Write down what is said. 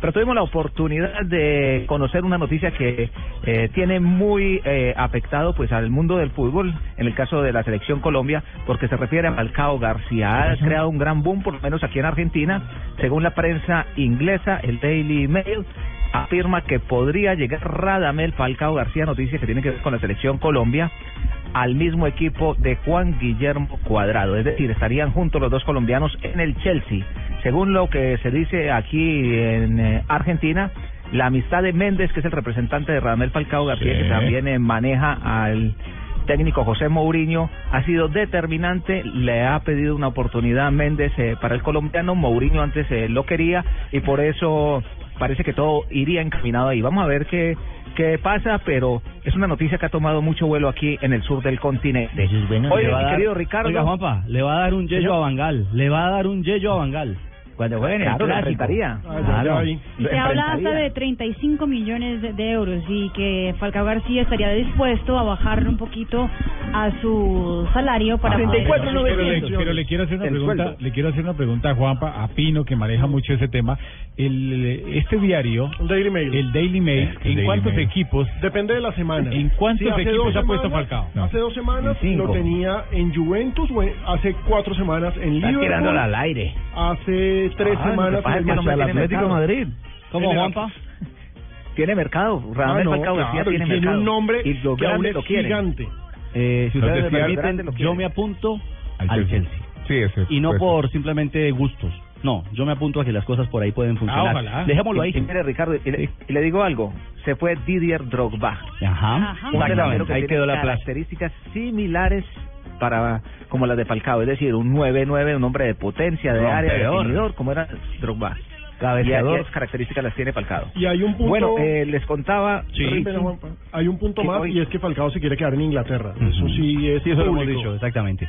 Pero tuvimos la oportunidad de conocer una noticia que eh, tiene muy eh, afectado pues al mundo del fútbol, en el caso de la selección Colombia, porque se refiere a Falcao García. Ha creado un gran boom, por lo menos aquí en Argentina, según la prensa inglesa, el Daily Mail afirma que podría llegar Radamel Falcao García, noticia que tiene que ver con la selección Colombia, al mismo equipo de Juan Guillermo Cuadrado. Es decir, estarían juntos los dos colombianos en el Chelsea. Según lo que se dice aquí en eh, Argentina, la amistad de Méndez, que es el representante de Radamel Falcao García, Sí. que también eh, maneja al técnico José Mourinho, ha sido determinante. Le ha pedido una oportunidad a Méndez eh, para el colombiano. Mourinho antes eh, lo quería y por eso parece que todo iría encaminado ahí. Vamos a ver qué, qué pasa, pero es una noticia que ha tomado mucho vuelo aquí en el sur del continente. Oye, mi dar- querido Ricardo. Oiga, Juanpa, le va a dar un yello a Bangal. Le va a dar un yello a Bangal. Cuando jueguen Claro. Y se habla hasta de 35 millones de, de euros y que Falcao García estaría dispuesto a bajar un poquito a su salario para poder- pero, le, pero le quiero hacer una El pregunta, sueldo. le quiero hacer una pregunta a Juanpa, a Pino que maneja mucho ese tema. El, este diario. Un Daily Mail. el Daily Mail, El ¿en Daily cuántos Mail. equipos? Depende de la semana. ¿En cuántos Sí, hace equipos dos ha puesto semanas- Falcao? No. Hace dos semanas lo tenía en Juventus, o en- hace cuatro semanas en Está Liverpool. al aire. Hace tres Ah, lo que semanas en es que no el tiene Atlético de mercado. Madrid. ¿Cómo, En el- Juanpa? Tiene mercado. Ah, Radamel no, Falcao claro, tiene, tiene mercado. un nombre y los que aún es lo quieren. gigante. Eh, si ustedes me permiten, lo yo me apunto Al al Chelsea. Chelsea. Sí, ese Y no por simplemente gustos. No, yo me apunto a que las cosas por ahí pueden funcionar. ojalá. Dejémoslo ahí. Y, y mire, Ricardo, y le, y le digo algo. Se fue Didier Drogba. Ajá. Ajá. Un delantero Exactamente. que Ahí tiene quedó la plaza. características similares para como las de Falcao, es decir, un 9-9, un hombre de potencia, de área, Rompedor. definidor, como era Drogba. Y Cabeceador. esas características las tiene Falcao. Y hay un punto... Bueno, eh, les contaba... Sí, Ricky, Juanpa, hay un punto más hoy- y es que Falcao se quiere quedar en Inglaterra. Eso sí es Sí, eso lo hemos dicho, exactamente.